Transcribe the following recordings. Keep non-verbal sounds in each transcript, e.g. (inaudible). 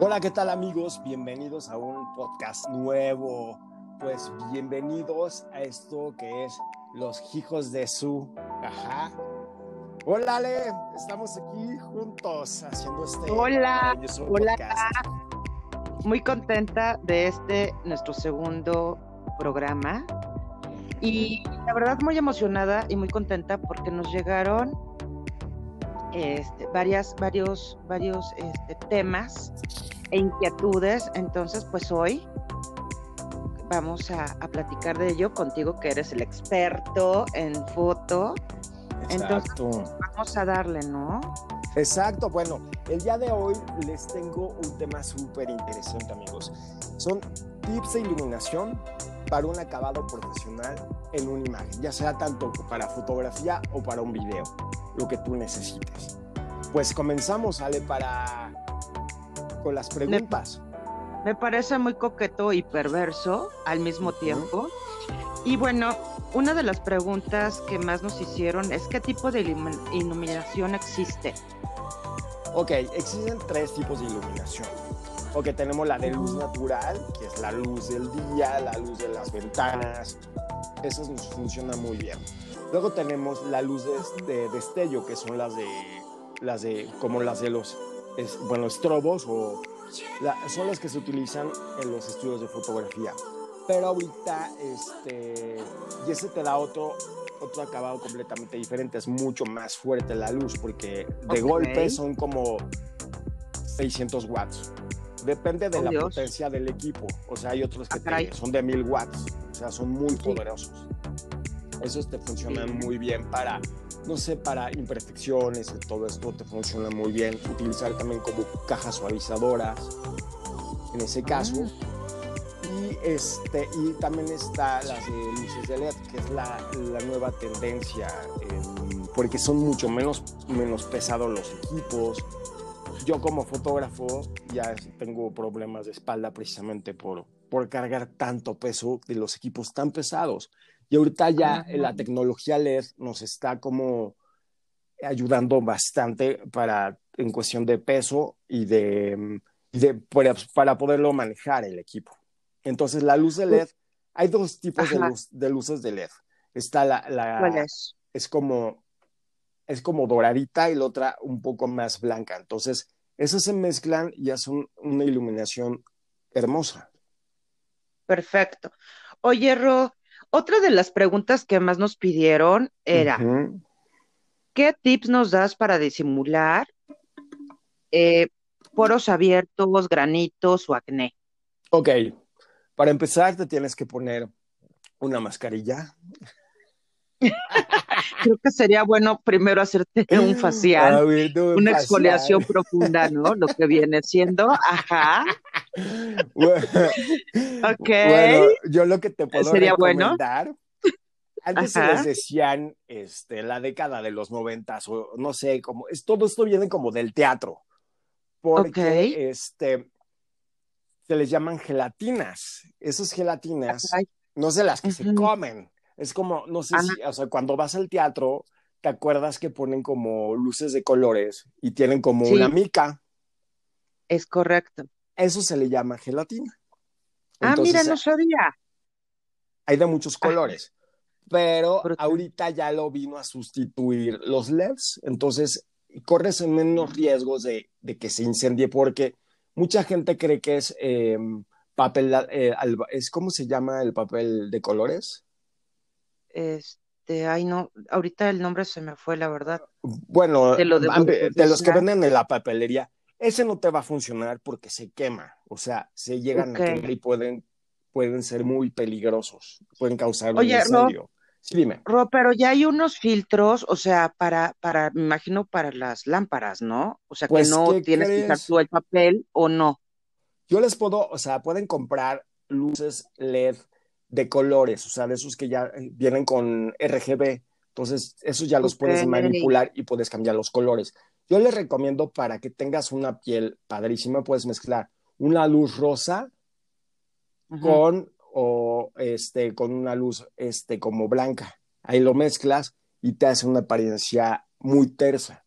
Hola, ¿qué tal amigos? Bienvenidos a un podcast nuevo. Pues bienvenidos a esto que es Los Hijos de Su. Ajá. Hola, Ale. Estamos aquí juntos haciendo este. Hola, hola. podcast. Muy contenta de este, nuestro segundo programa. Y la verdad muy emocionada y muy contenta porque nos llegaron este, varias, varios, varios este, temas e inquietudes. Entonces, pues hoy vamos a, a platicar de ello contigo, que eres el experto en foto. Entonces- Exacto. Vamos a darle, ¿no? Exacto. Bueno, el día de hoy les tengo un tema súper interesante, amigos. Son tips de iluminación para un acabado profesional en una imagen, ya sea tanto para fotografía o para un video, lo que tú necesites. Pues comenzamos, Ale, para con las preguntas. Me parece muy coqueto y perverso al mismo tiempo. Y bueno, una de las preguntas que más nos hicieron es qué tipo de ilumi- iluminación existe. Ok, existen tres tipos de iluminación. Ok, tenemos la de luz natural, que es la luz del día, la luz de las ventanas. Eso nos funciona muy bien. Luego tenemos la luz de, de destello, que son las de, las de, como las de los, es- bueno, estrobos o la- son las que se utilizan en los estudios de fotografía. Pero ahorita, este, y ese te da otro, otro acabado completamente diferente. Es mucho más fuerte la luz, porque de Ok. golpe son como 600 watts. Depende de Oh, la Dios. potencia del equipo. O sea, hay otros que Ah, te- son de 1000 watts. O sea, son muy Sí. poderosos. Esos te funcionan muy bien para, no sé, para imperfecciones y todo esto te funciona muy bien. Utilizar también como cajas suavizadoras, en ese caso. Ah. Y, este, y también está las de luces de LED, que es la, la nueva tendencia, porque son mucho menos, menos pesados los equipos. Yo como fotógrafo ya tengo problemas de espalda precisamente por, por cargar tanto peso de los equipos tan pesados. Y ahorita ya Ajá. la tecnología LED nos está como ayudando bastante para, en cuestión de peso y de, para, para poderlo manejar el equipo. Entonces, la luz de LED, hay dos tipos de, Ajá. luz- de luces de LED. Está la, la- ¿Cuál es? es como, es como doradita y la otra un poco más blanca. Entonces, esas se mezclan y hacen una iluminación hermosa. Perfecto. Oye, Ro, otra de las preguntas que más nos pidieron era. ¿qué tips nos das para disimular eh, poros abiertos, granitos o acné? Ok, para empezar te tienes que poner una mascarilla. Creo que sería bueno primero hacerte un (laughs) facial, no, una facial. exfoliación profunda, ¿no? Lo que viene siendo, ajá, Bueno, ok. Bueno, yo lo que te puedo ¿Sería bueno? recomendar, antes se Ajá. les decían este, la década de los noventas, o no sé, como, es, todo esto viene como del teatro, porque este, se les llaman gelatinas. Esas gelatinas, no sé las que se comen, es como, no sé Ajá. si, o sea, cuando vas al teatro, te acuerdas que ponen como luces de colores y tienen como Sí. una mica, es correcto. eso se le llama gelatina. Ah, mira, Entonces, no sabía. hay de muchos Ajá. colores, pero Brutal. ahorita ya lo vino a sustituir los LEDs, entonces corres en menos riesgos de, de que se incendie porque mucha gente cree que es eh, papel, eh, alba- es ¿cómo se llama el papel de colores? Este, ay, no, ahorita el nombre se me fue, la verdad. Bueno, lo de de los que venden en la papelería, ese no te va a funcionar porque se quema, o sea, se llegan a quemar y pueden, pueden ser muy peligrosos, pueden causar un Oye, incendio. Sí, dime. Ro, pero ya hay unos filtros, o sea, para, para, me imagino, para las lámparas, ¿no? O sea, que Pues, no ¿qué tienes que usar tú el papel o no. Yo les puedo, o sea, pueden comprar luces LED de colores, o sea, de esos que ya eh, vienen con RGB. Entonces, esos ya los puedes manipular y puedes cambiar los colores. Yo les recomiendo para que tengas una piel padrísima, puedes mezclar una luz rosa con o este con una luz este como blanca. Ahí lo mezclas y te hace una apariencia muy tersa.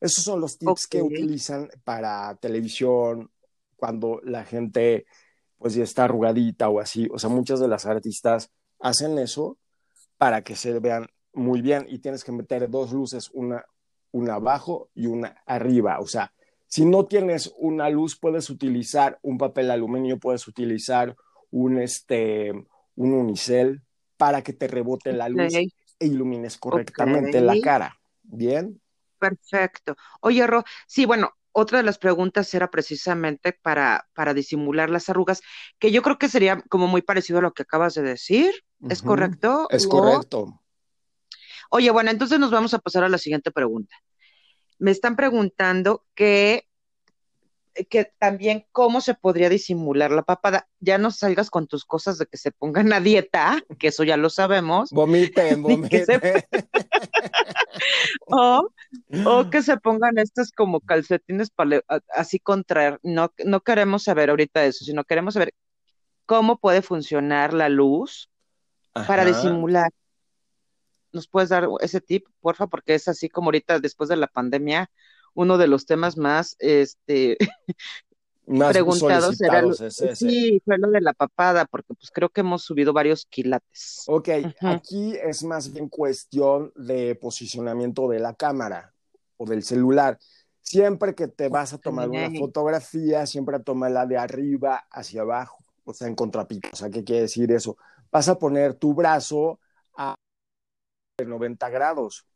Esos son los tips que utilizan para televisión, cuando la gente pues ya está arrugadita o así. O sea, muchas de las artistas hacen eso para que se vean muy bien y tienes que meter dos luces, una, una abajo y una arriba. O sea, si no tienes una luz, puedes utilizar un papel aluminio, puedes utilizar un, este, un unicel para que te rebote la luz e ilumines correctamente la cara. ¿Bien? Perfecto. Oye, Ro, sí, bueno, otra de las preguntas era precisamente para, para disimular las arrugas, que yo creo que sería como muy parecido a lo que acabas de decir. ¿Es correcto? Es correcto. Oye, bueno, entonces nos vamos a pasar a la siguiente pregunta. Me están preguntando que, que también cómo se podría disimular la papada. Ya no salgas con tus cosas de que se pongan a dieta, que eso ya lo sabemos. Vomiten, (laughs) vomiten. (laughs) o, o, que se pongan estas como calcetines para así contraer. No, no queremos saber ahorita eso, sino queremos saber cómo puede funcionar la luz para disimular. ¿Nos puedes dar ese tip, porfa? Porque es así como ahorita, después de la pandemia, uno de los temas más este, más preguntados era lo, sí, fue lo de la papada, porque pues creo que hemos subido varios quilates. Ok, aquí es más bien cuestión de posicionamiento de la cámara o del celular. Siempre que te vas a tomar una fotografía, siempre tomarla de arriba hacia abajo, o sea, en contrapico. O sea, ¿qué quiere decir eso? Vas a poner tu brazo a 90 grados.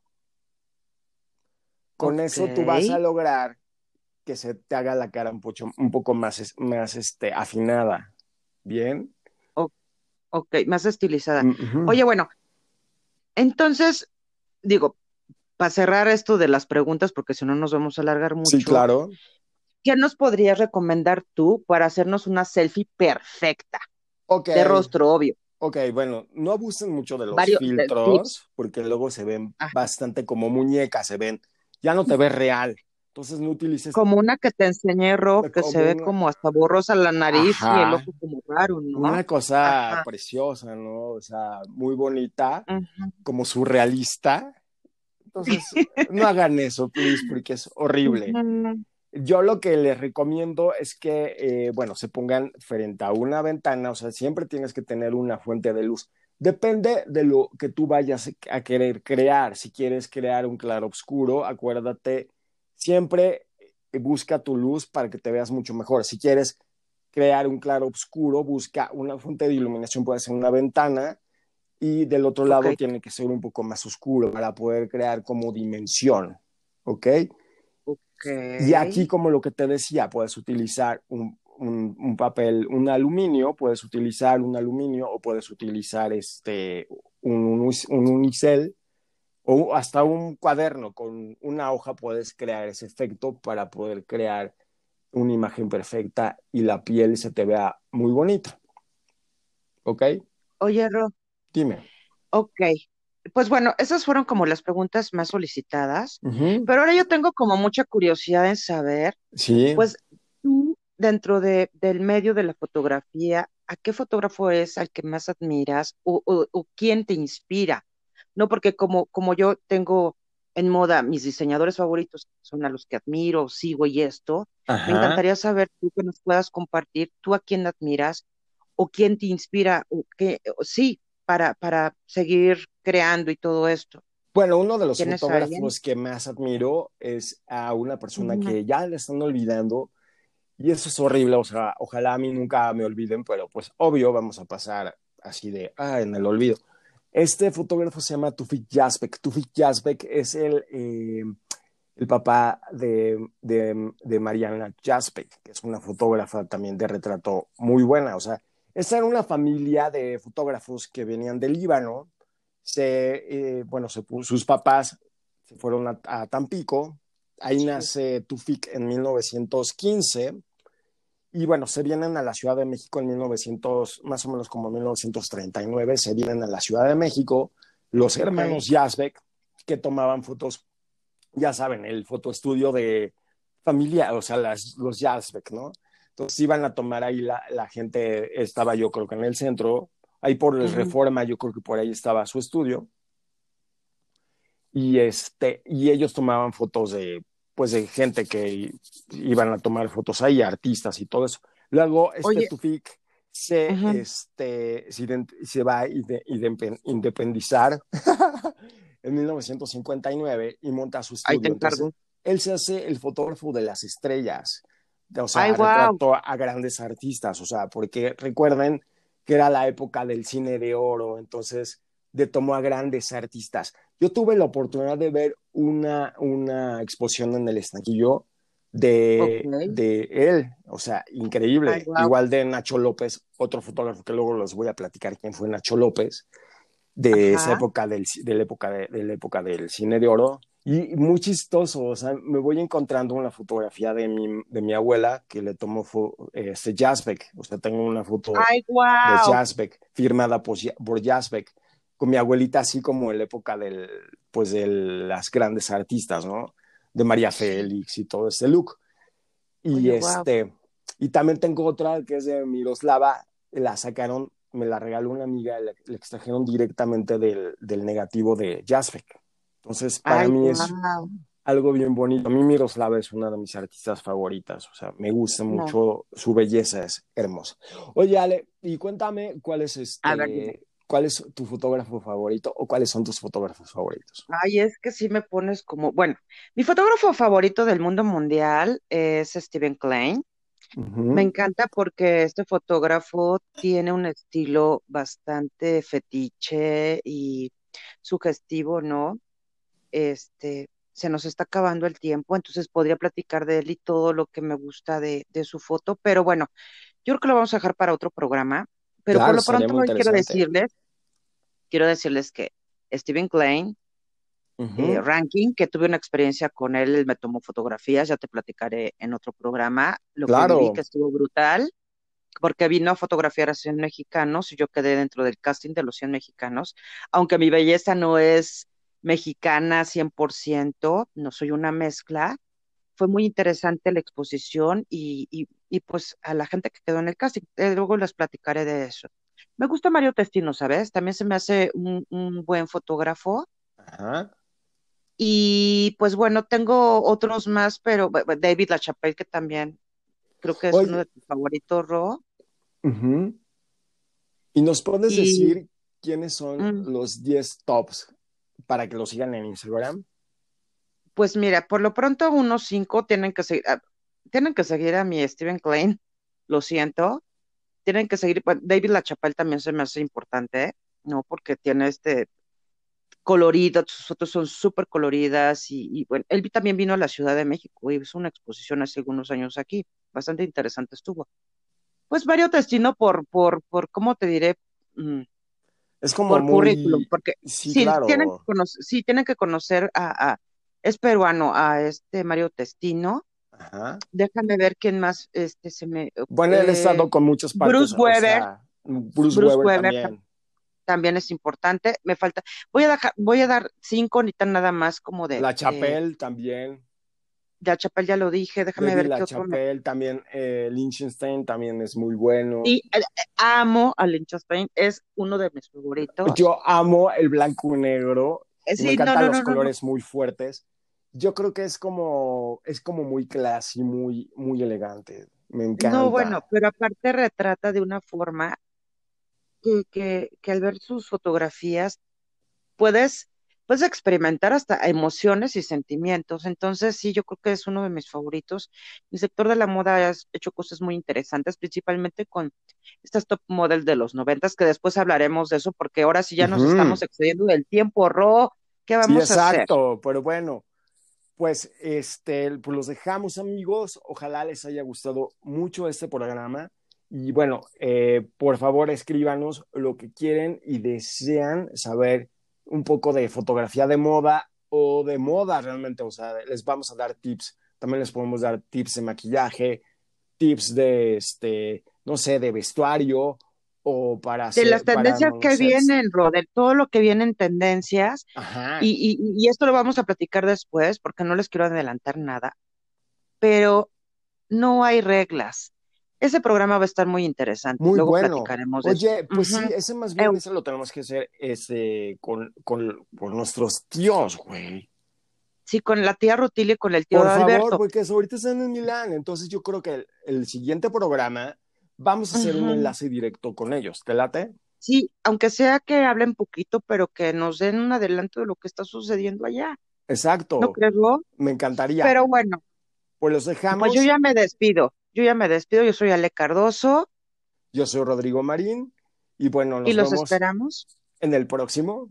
Con eso tú vas a lograr que se te haga la cara un, poco, un poco más, más este, afinada. ¿Bien? ok, más estilizada. Oye, bueno, entonces, digo, para cerrar esto de las preguntas, porque si no nos vamos a alargar mucho. Sí, claro. ¿Qué nos podrías recomendar tú para hacernos una selfie perfecta? De rostro, obvio. Ok, bueno, no abusen mucho de los filtros, porque luego se ven bastante como muñecas, se ven, ya no te ves real. Entonces no utilices. Como una que te enseñé, Ro, que se ve como hasta borrosa la nariz y el ojo como raro, ¿no? Una cosa preciosa, ¿no? O sea, muy bonita, como surrealista. Entonces, (laughs) no hagan eso, please, porque es horrible. Yo lo que les recomiendo es que, eh, bueno, se pongan frente a una ventana, o sea, siempre tienes que tener una fuente de luz. Depende de lo que tú vayas a querer crear. Si quieres crear un claro oscuro, acuérdate siempre busca tu luz para que te veas mucho mejor. Si quieres crear un claro oscuro, busca una fuente de iluminación, puede ser una ventana, y del otro lado tiene que ser un poco más oscuro para poder crear como dimensión, ¿ok? Y aquí, como lo que te decía, puedes utilizar un, un, papel, un aluminio, puedes utilizar un aluminio o puedes utilizar este, un, un unicel o hasta un cuaderno con una hoja puedes crear ese efecto para poder crear una imagen perfecta y la piel se te vea muy bonita. ¿Ok? Oye, Ro. Dime. Ok. Pues bueno, esas fueron como las preguntas más solicitadas, pero ahora yo tengo como mucha curiosidad en saber, sí. pues dentro de, del medio de la fotografía, ¿a qué fotógrafo es al que más admiras o, o quién te inspira? ¿no? Porque como, como yo tengo en moda mis diseñadores favoritos, son a los que admiro, sigo y esto, me encantaría saber tú que nos puedas compartir, tú a quién admiras o quién te inspira, o qué, sí, para, para seguir creando y todo esto. Bueno, uno de los fotógrafos que más admiro es a una persona que ya le están olvidando y eso es horrible, o sea, ojalá a mí nunca me olviden, pero pues obvio vamos a pasar así de, ah, en el olvido. Este fotógrafo se llama Tufik Yazbek. Tufik Yazbek es el, eh, el papá de, de, Mariana Yazbek, que es una fotógrafa también de retrato muy buena. O sea, esta era una familia de fotógrafos que venían del Líbano. Se, eh, bueno, sus papás se fueron a, a Tampico. Ahí nace Tufik en 1915 y bueno, se vienen a la Ciudad de México en 1900, más o menos como 1939, se vienen a la Ciudad de México los hermanos Yazbek que tomaban fotos, ya saben, el fotoestudio de familia, o sea, las, los Yazbek, ¿no? Entonces iban a tomar ahí la, la, gente, estaba yo creo que en el centro, ahí por el Reforma, yo creo que por ahí estaba su estudio. Y, este, y ellos tomaban fotos de pues de gente que iban a tomar fotos ahí, artistas y todo eso. Luego, este Tufik se, este, se, va a independizar (laughs) en 1959 y monta su estudio. él se hace el fotógrafo de las estrellas. O sea, retrató a grandes artistas. O sea, porque recuerden que era la época del cine de oro, entonces de tomó a grandes artistas. Yo tuve la oportunidad de ver una, una exposición en el estanquillo de, de él, o sea, increíble. Igual de Nacho López, otro fotógrafo que luego les voy a platicar quién fue Nacho López, de esa época del, de la época de, la época del cine de oro. Y muy chistoso, o sea, me voy encontrando una fotografía de mi, de mi abuela que le tomó este Jasbeck, o sea, tengo una foto de Jasbeck, firmada por, por Jasbeck con mi abuelita así como en la época del, pues de las grandes artistas, ¿no? De María Félix y todo ese look. Y este, y también tengo otra que es de Miroslava, la sacaron, me la regaló una amiga, la, extrajeron directamente del, del negativo de Jazzbeck. Entonces, para mí es algo bien bonito. A mí Miroslava es una de mis artistas favoritas, o sea, me gusta mucho, su belleza es hermosa. Oye, Ale, y cuéntame cuál es este... ¿cuál es tu fotógrafo favorito o cuáles son tus fotógrafos favoritos? Ay, es que sí me pones como, bueno, mi fotógrafo favorito del mundo mundial es Steven Klein. Me encanta porque este fotógrafo tiene un estilo bastante fetiche y sugestivo, ¿no? Este, se nos está acabando el tiempo, entonces podría platicar de él y todo lo que me gusta de, de su foto, pero bueno, yo creo que lo vamos a dejar para otro programa. Pero por lo pronto hoy quiero decirles, quiero decirles que Steven Klein, eh, Ranking, que tuve una experiencia con él, me tomó fotografías, ya te platicaré en otro programa, lo que vi que estuvo brutal, porque vino a fotografiar a 100 mexicanos y yo quedé dentro del casting de los 100 mexicanos, aunque mi belleza no es mexicana 100%, no soy una mezcla, fue muy interesante la exposición y, y pues a la gente que quedó en el casting. Eh, luego les platicaré de eso. Me gusta Mario Testino, ¿sabes? También se me hace un, buen fotógrafo. Ajá. Y pues bueno, tengo otros más, pero David LaChapelle, que también creo que es uno de tus favoritos, Ro. ¿Y nos puedes decir quiénes son mm. los 10 tops para que lo sigan en Instagram? Pues mira, por lo pronto unos cinco tienen que seguir. Ah, tienen que seguir a mi Steven Klein, lo siento. Tienen que seguir, David LaChapelle también se me hace importante, ¿no? Porque tiene este colorido, sus fotos son súper coloridas y, bueno, él también vino a la Ciudad de México y hizo una exposición hace algunos años aquí, bastante interesante estuvo. Pues Mario Testino por, por, por, ¿cómo te diré? Mm, es como por currículum, porque sí, tienen, que conocer, sí, tienen que conocer a, a, es peruano, a este Mario Testino, Déjame ver quién más este se me. Bueno, él ha estado con muchos Bruce Weber. Bruce, Weber, también. es importante. Me falta. Voy a dejar, voy a dar cinco ni tan nada más como de. La Chapelle también. La Chapelle ya lo dije, déjame ver la Chapelle también, eh, Liechtenstein también es muy bueno. Sí, eh, eh, amo a Liechtenstein, es uno de mis favoritos. Yo amo el blanco y negro. me encantan los colores muy fuertes yo creo que es como, es como muy classy, muy, muy elegante. Me encanta. No, bueno, pero aparte retrata de una forma que, que, al ver sus fotografías puedes, puedes experimentar hasta emociones y sentimientos. Entonces, sí, yo creo que es uno de mis favoritos. El sector de la moda ha hecho cosas muy interesantes, principalmente con estas top models de los noventas, que después hablaremos de eso, porque ahora sí ya nos estamos excediendo del tiempo, Ro. ¿Qué vamos a hacer? Exacto, pero bueno, pues este, pues los dejamos amigos, ojalá les haya gustado mucho este programa. Y bueno, eh, por favor escríbanos lo que quieren y desean saber un poco de fotografía de moda o de moda realmente, o sea, les vamos a dar tips, también les podemos dar tips de maquillaje, tips de este, no sé, de vestuario o para de las tendencias que vienen, Ro, de todo lo que viene en tendencias. Y, y, esto lo vamos a platicar después porque no les quiero adelantar nada, pero no hay reglas. Ese programa va a estar muy interesante. Muy Luego bueno. platicaremos de Oye, pues sí, ese más bien, ese lo tenemos que hacer ese, con, con, con nuestros tíos, güey. Sí, con la tía Rutilio y con el tío Por Alberto. favor, porque ahorita están en Milán. Entonces yo creo que el, el siguiente programa vamos a hacer un enlace directo con ellos. ¿Te late? Sí, aunque sea que hablen poquito, pero que nos den un adelanto de lo que está sucediendo allá. Exacto. ¿No crees, Ro? Me encantaría. Pero bueno, pues los dejamos. pues yo ya me despido. Yo ya me despido. Yo soy Ale Cardoso Yo soy Rodrigo Marín. Y bueno, nos y los vemos esperamos. en el próximo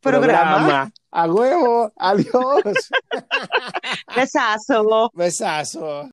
Programa. A huevo. Adiós. (laughs) Besazo. Besazo.